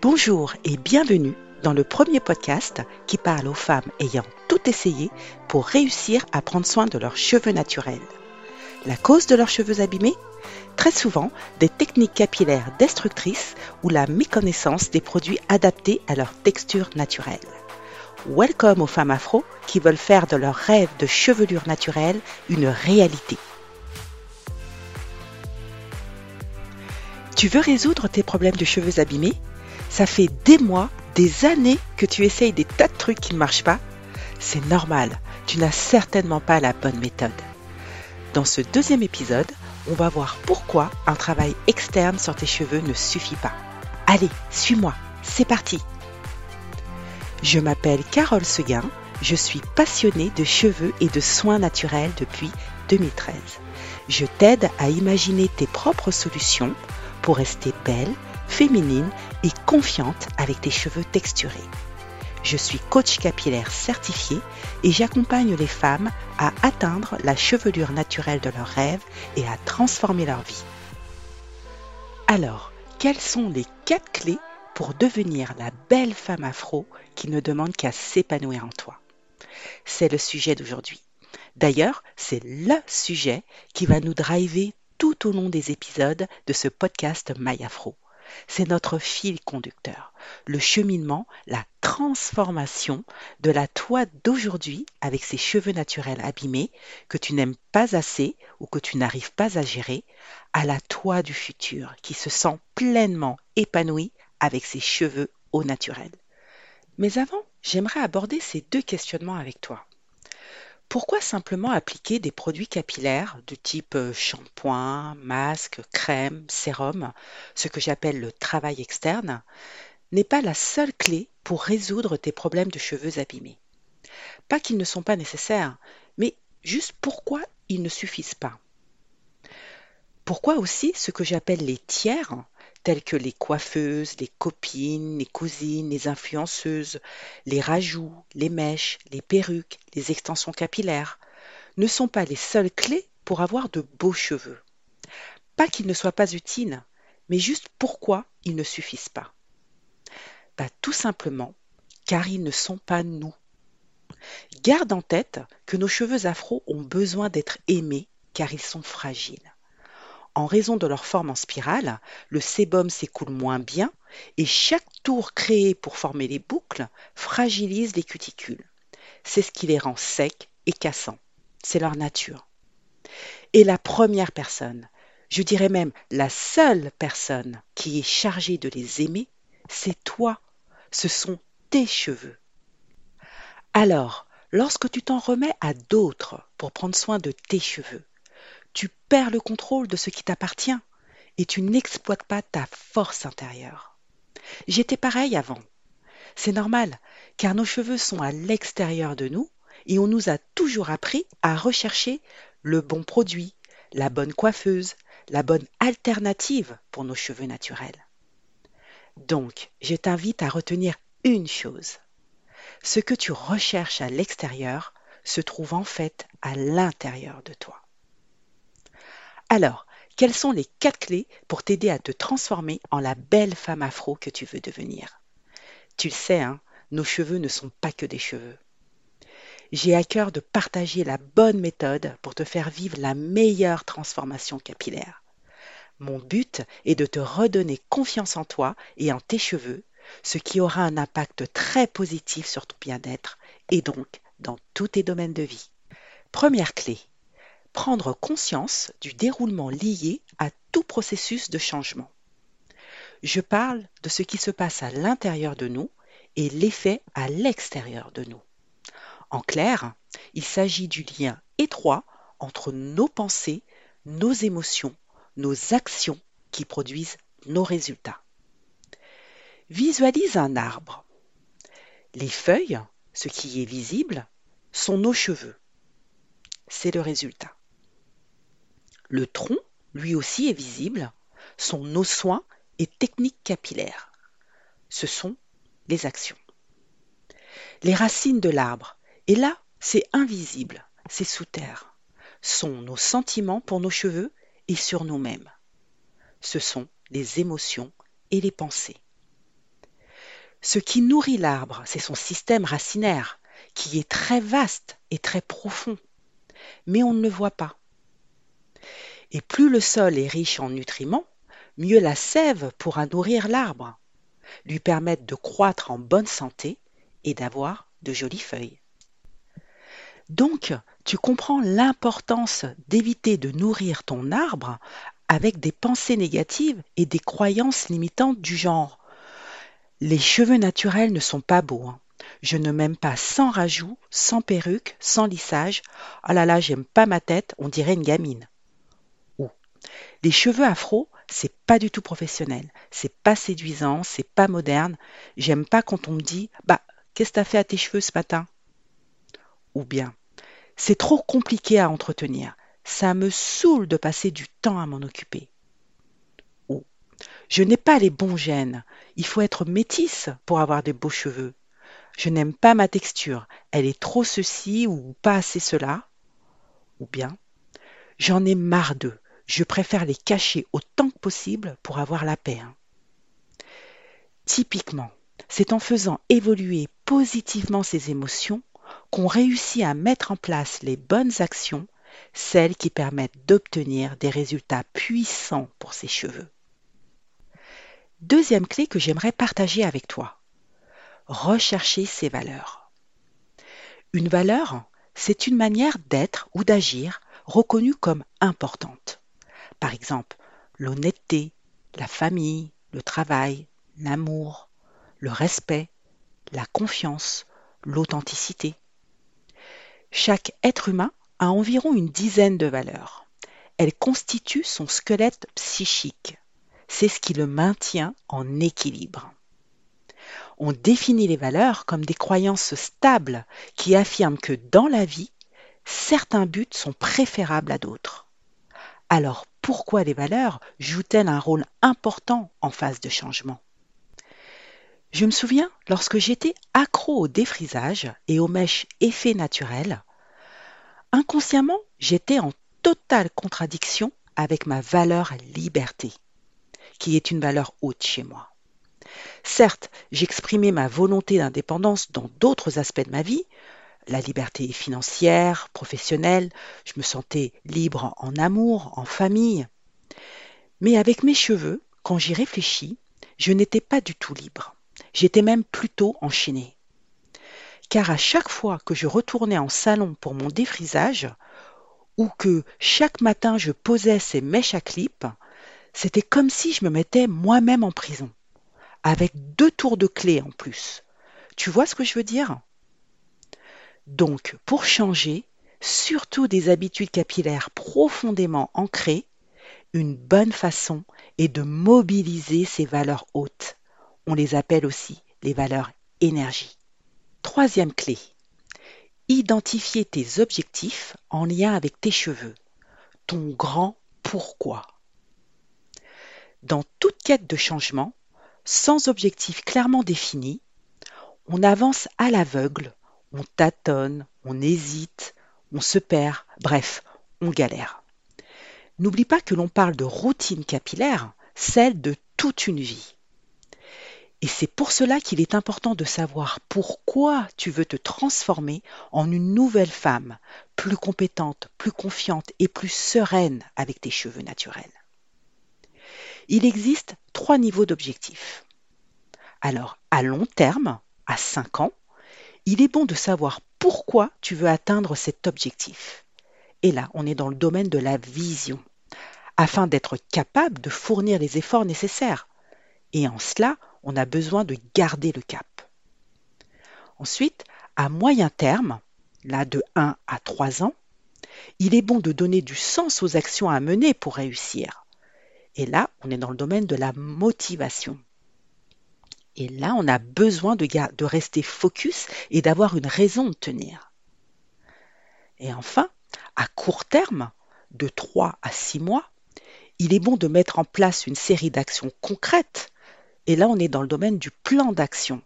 Bonjour et bienvenue dans le premier podcast qui parle aux femmes ayant tout essayé pour réussir à prendre soin de leurs cheveux naturels. La cause de leurs cheveux abîmés? Très souvent, des techniques capillaires destructrices ou la méconnaissance des produits adaptés à leur texture naturelle. Welcome aux femmes afro qui veulent faire de leur rêve de chevelure naturelle une réalité. Tu veux résoudre tes problèmes de cheveux abîmés? Ça fait des mois, des années que tu essayes des tas de trucs qui ne marchent pas. C'est normal, tu n'as certainement pas la bonne méthode. Dans ce deuxième épisode, on va voir pourquoi un travail externe sur tes cheveux ne suffit pas. Allez, suis-moi, c'est parti. Je m'appelle Carole Seguin, je suis passionnée de cheveux et de soins naturels depuis 2013. Je t'aide à imaginer tes propres solutions pour rester belle, féminine et confiante avec tes cheveux texturés. Je suis coach capillaire certifié et j'accompagne les femmes à atteindre la chevelure naturelle de leurs rêves et à transformer leur vie. Alors, quelles sont les quatre clés pour devenir la belle femme afro qui ne demande qu'à s'épanouir en toi? C'est le sujet d'aujourd'hui. D'ailleurs, c'est le sujet qui va nous driver tout au long des épisodes de ce podcast My Afro. C'est notre fil conducteur, le cheminement, la transformation de la toi d'aujourd'hui avec ses cheveux naturels abîmés que tu n'aimes pas assez ou que tu n'arrives pas à gérer, à la toi du futur qui se sent pleinement épanouie avec ses cheveux au naturel. Mais avant, j'aimerais aborder ces deux questionnements avec toi. Pourquoi simplement appliquer des produits capillaires de type euh, shampoing, masque, crème, sérum, ce que j'appelle le travail externe, n'est pas la seule clé pour résoudre tes problèmes de cheveux abîmés. Pas qu'ils ne sont pas nécessaires, mais juste pourquoi ils ne suffisent pas. Pourquoi aussi ce que j'appelle les tiers, telles que les coiffeuses, les copines, les cousines, les influenceuses, les rajouts, les mèches, les perruques, les extensions capillaires, ne sont pas les seules clés pour avoir de beaux cheveux. Pas qu'ils ne soient pas utiles, mais juste pourquoi ils ne suffisent pas. Bah, tout simplement car ils ne sont pas nous. Garde en tête que nos cheveux afro ont besoin d'être aimés car ils sont fragiles. En raison de leur forme en spirale, le sébum s'écoule moins bien et chaque tour créé pour former les boucles fragilise les cuticules. C'est ce qui les rend secs et cassants. C'est leur nature. Et la première personne, je dirais même la seule personne qui est chargée de les aimer, c'est toi. Ce sont tes cheveux. Alors, lorsque tu t'en remets à d'autres pour prendre soin de tes cheveux, tu perds le contrôle de ce qui t'appartient et tu n'exploites pas ta force intérieure. J'étais pareil avant. C'est normal, car nos cheveux sont à l'extérieur de nous et on nous a toujours appris à rechercher le bon produit, la bonne coiffeuse, la bonne alternative pour nos cheveux naturels. Donc, je t'invite à retenir une chose. Ce que tu recherches à l'extérieur se trouve en fait à l'intérieur de toi. Alors, quelles sont les quatre clés pour t'aider à te transformer en la belle femme afro que tu veux devenir? Tu le sais, hein, nos cheveux ne sont pas que des cheveux. J'ai à cœur de partager la bonne méthode pour te faire vivre la meilleure transformation capillaire. Mon but est de te redonner confiance en toi et en tes cheveux, ce qui aura un impact très positif sur ton bien-être et donc dans tous tes domaines de vie. Première clé, prendre conscience du déroulement lié à tout processus de changement. Je parle de ce qui se passe à l'intérieur de nous et l'effet à l'extérieur de nous. En clair, il s'agit du lien étroit entre nos pensées, nos émotions, nos actions qui produisent nos résultats. Visualise un arbre. Les feuilles, ce qui est visible, sont nos cheveux. C'est le résultat. Le tronc, lui aussi, est visible, sont nos soins et techniques capillaires. Ce sont les actions. Les racines de l'arbre, et là, c'est invisible, c'est sous terre, sont nos sentiments pour nos cheveux et sur nous-mêmes. Ce sont les émotions et les pensées. Ce qui nourrit l'arbre, c'est son système racinaire, qui est très vaste et très profond, mais on ne le voit pas. Et plus le sol est riche en nutriments, mieux la sève pourra nourrir l'arbre, lui permettre de croître en bonne santé et d'avoir de jolies feuilles. Donc, tu comprends l'importance d'éviter de nourrir ton arbre avec des pensées négatives et des croyances limitantes du genre les cheveux naturels ne sont pas beaux. Hein. Je ne m'aime pas sans rajout, sans perruque, sans lissage. Oh là là, j'aime pas ma tête, on dirait une gamine. Ou les cheveux afro, c'est pas du tout professionnel, c'est pas séduisant, c'est pas moderne. J'aime pas quand on me dit Bah, qu'est-ce que t'as fait à tes cheveux ce matin? Ou bien C'est trop compliqué à entretenir. Ça me saoule de passer du temps à m'en occuper. Je n'ai pas les bons gènes. Il faut être métisse pour avoir des beaux cheveux. Je n'aime pas ma texture. Elle est trop ceci ou pas assez cela. Ou bien, j'en ai marre d'eux. Je préfère les cacher autant que possible pour avoir la paix. Hein. Typiquement, c'est en faisant évoluer positivement ses émotions qu'on réussit à mettre en place les bonnes actions, celles qui permettent d'obtenir des résultats puissants pour ses cheveux. Deuxième clé que j'aimerais partager avec toi. Rechercher ses valeurs. Une valeur, c'est une manière d'être ou d'agir reconnue comme importante. Par exemple, l'honnêteté, la famille, le travail, l'amour, le respect, la confiance, l'authenticité. Chaque être humain a environ une dizaine de valeurs. Elles constituent son squelette psychique, c'est ce qui le maintient en équilibre. On définit les valeurs comme des croyances stables qui affirment que dans la vie, certains buts sont préférables à d'autres. Alors pourquoi les valeurs jouent-elles un rôle important en phase de changement? Je me souviens, lorsque j'étais accro au défrisage et aux mèches effets naturels, inconsciemment, j'étais en totale contradiction avec ma valeur liberté qui est une valeur haute chez moi. Certes, j'exprimais ma volonté d'indépendance dans d'autres aspects de ma vie, la liberté financière, professionnelle, je me sentais libre en amour, en famille. Mais avec mes cheveux, quand j'y réfléchis, je n'étais pas du tout libre. J'étais même plutôt enchaînée. Car à chaque fois que je retournais en salon pour mon défrisage, ou que chaque matin je posais ces mèches à clip, c'était comme si je me mettais moi-même en prison, avec deux tours de clé en plus. Tu vois ce que je veux dire? Donc, pour changer, surtout des habitudes capillaires profondément ancrées, une bonne façon est de mobiliser ces valeurs hautes. On les appelle aussi les valeurs énergie. Troisième clé. Identifier tes objectifs en lien avec tes cheveux, ton grand pourquoi. Dans toute quête de changement, sans objectif clairement défini, on avance à l'aveugle, on tâtonne, on hésite, on se perd, bref, on galère. N'oublie pas que l'on parle de routine capillaire, celle de toute une vie. Et c'est pour cela qu'il est important de savoir pourquoi tu veux te transformer en une nouvelle femme, plus compétente, plus confiante et plus sereine avec tes cheveux naturels. Il existe trois niveaux d'objectifs. Alors, à long terme, à 5 ans, il est bon de savoir pourquoi tu veux atteindre cet objectif. Et là, on est dans le domaine de la vision, afin d'être capable de fournir les efforts nécessaires. Et en cela, on a besoin de garder le cap. Ensuite, à moyen terme, là de 1 à 3 ans, il est bon de donner du sens aux actions à mener pour réussir. Et là, on est dans le domaine de la motivation. Et là, on a besoin de, rester focus et d'avoir une raison de tenir. Et enfin, à court terme, de 3 à 6 mois, il est bon de mettre en place une série d'actions concrètes. Et là, on est dans le domaine du plan d'action.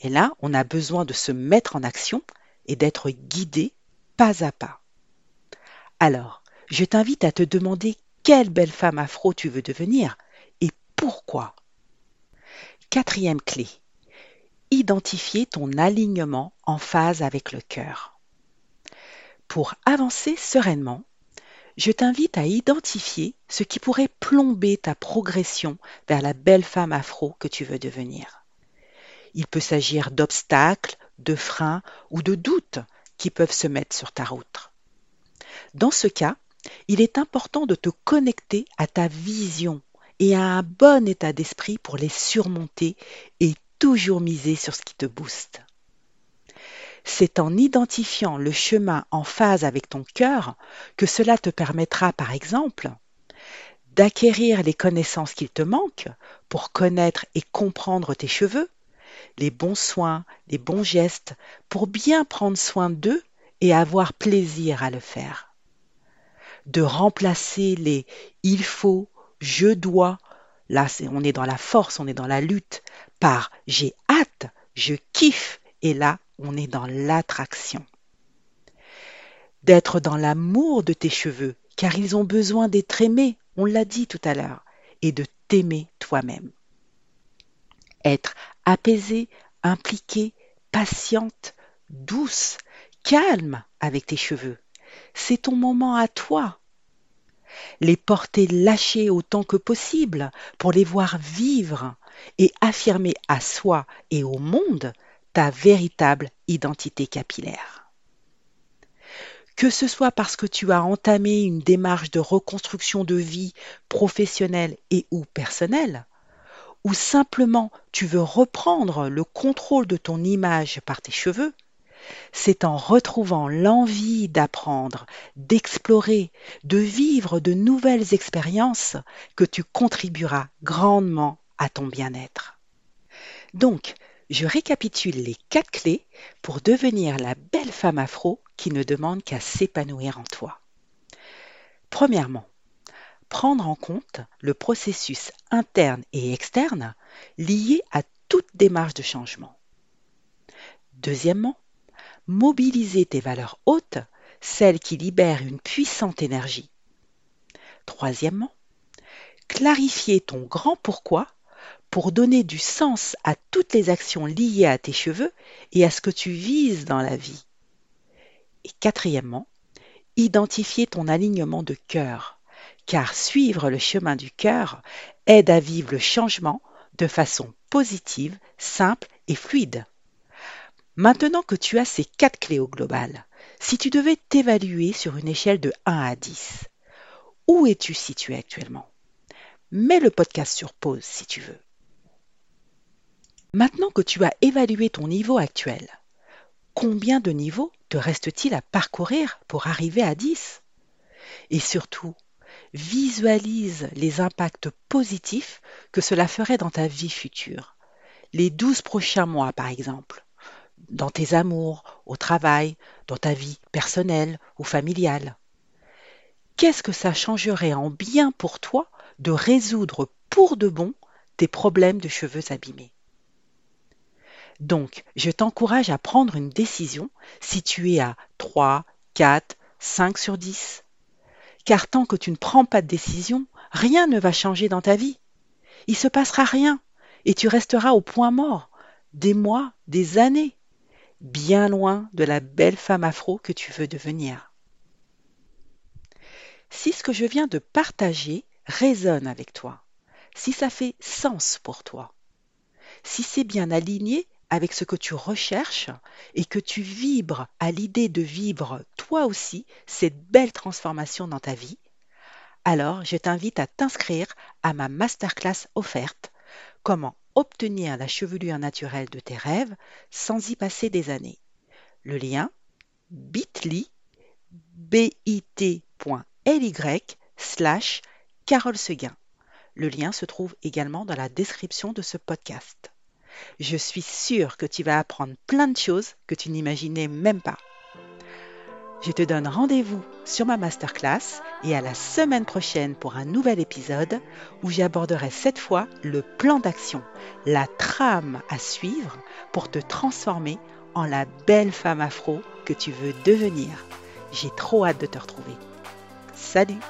Et là, on a besoin de se mettre en action et d'être guidé pas à pas. Alors, je t'invite à te demander quelle belle femme afro tu veux devenir et pourquoi. Quatrième clé. identifier ton alignement en phase avec le cœur. Pour avancer sereinement, je t'invite à identifier ce qui pourrait plomber ta progression vers la belle femme afro que tu veux devenir. Il peut s'agir d'obstacles, de freins ou de doutes qui peuvent se mettre sur ta route. Dans ce cas, il est important de te connecter à ta vision et à un bon état d'esprit pour les surmonter et toujours miser sur ce qui te booste. C'est en identifiant le chemin en phase avec ton cœur que cela te permettra, par exemple, d'acquérir les connaissances qu'il te manquent pour connaître et comprendre tes cheveux, les bons soins, les bons gestes, pour bien prendre soin d'eux et avoir plaisir à le faire. De remplacer les il faut, je dois, là on est dans la force, on est dans la lutte, par j'ai hâte, je kiffe, et là on est dans l'attraction. D'être dans l'amour de tes cheveux, car ils ont besoin d'être aimés, on l'a dit tout à l'heure, et de t'aimer toi-même. Être apaisée, impliquée, patiente, douce, calme avec tes cheveux. C'est ton moment à toi. Les porter lâchés autant que possible pour les voir vivre et affirmer à soi et au monde ta véritable identité capillaire. Que ce soit parce que tu as entamé une démarche de reconstruction de vie professionnelle et ou personnelle, ou simplement tu veux reprendre le contrôle de ton image par tes cheveux, c'est en retrouvant l'envie d'apprendre, d'explorer, de vivre de nouvelles expériences que tu contribueras grandement à ton bien-être. Donc, je récapitule les quatre clés pour devenir la belle femme afro qui ne demande qu'à s'épanouir en toi. Premièrement, prendre en compte le processus interne et externe lié à toute démarche de changement. Deuxièmement, mobiliser tes valeurs hautes, celles qui libèrent une puissante énergie. Troisièmement, clarifier ton grand pourquoi pour donner du sens à toutes les actions liées à tes cheveux et à ce que tu vises dans la vie. Et quatrièmement, identifier ton alignement de cœur, car suivre le chemin du cœur aide à vivre le changement de façon positive, simple et fluide. Maintenant que tu as ces quatre clés au global, si tu devais t'évaluer sur une échelle de 1 à 10, où es-tu situé actuellement? Mets le podcast sur pause si tu veux. Maintenant que tu as évalué ton niveau actuel, combien de niveaux te reste-t-il à parcourir pour arriver à 10 Et surtout, visualise les impacts positifs que cela ferait dans ta vie future, les 12 prochains mois par exemple, dans tes amours, au travail, dans ta vie personnelle ou familiale. Qu'est-ce que ça changerait en bien pour toi de résoudre pour de bon tes problèmes de cheveux abîmés? Donc, je t'encourage à prendre une décision si tu es à 3, 4, 5 sur 10. Car tant que tu ne prends pas de décision, rien ne va changer dans ta vie. Il se passera rien et tu resteras au point mort, des mois, des années, bien loin de la belle femme afro que tu veux devenir. Si ce que je viens de partager résonne avec toi, si ça fait sens pour toi, si c'est bien aligné avec ce que tu recherches et que tu vibres à l'idée de vivre toi aussi cette belle transformation dans ta vie, alors je t'invite à t'inscrire à ma masterclass offerte Comment obtenir la chevelure naturelle de tes rêves sans y passer des années. Le lien bit.ly bit.ly slash Carole Seguin. Le lien se trouve également dans la description de ce podcast. Je suis sûre que tu vas apprendre plein de choses que tu n'imaginais même pas. Je te donne rendez-vous sur ma masterclass et à la semaine prochaine pour un nouvel épisode où j'aborderai cette fois le plan d'action, la trame à suivre pour te transformer en la belle femme afro que tu veux devenir. J'ai trop hâte de te retrouver. Salut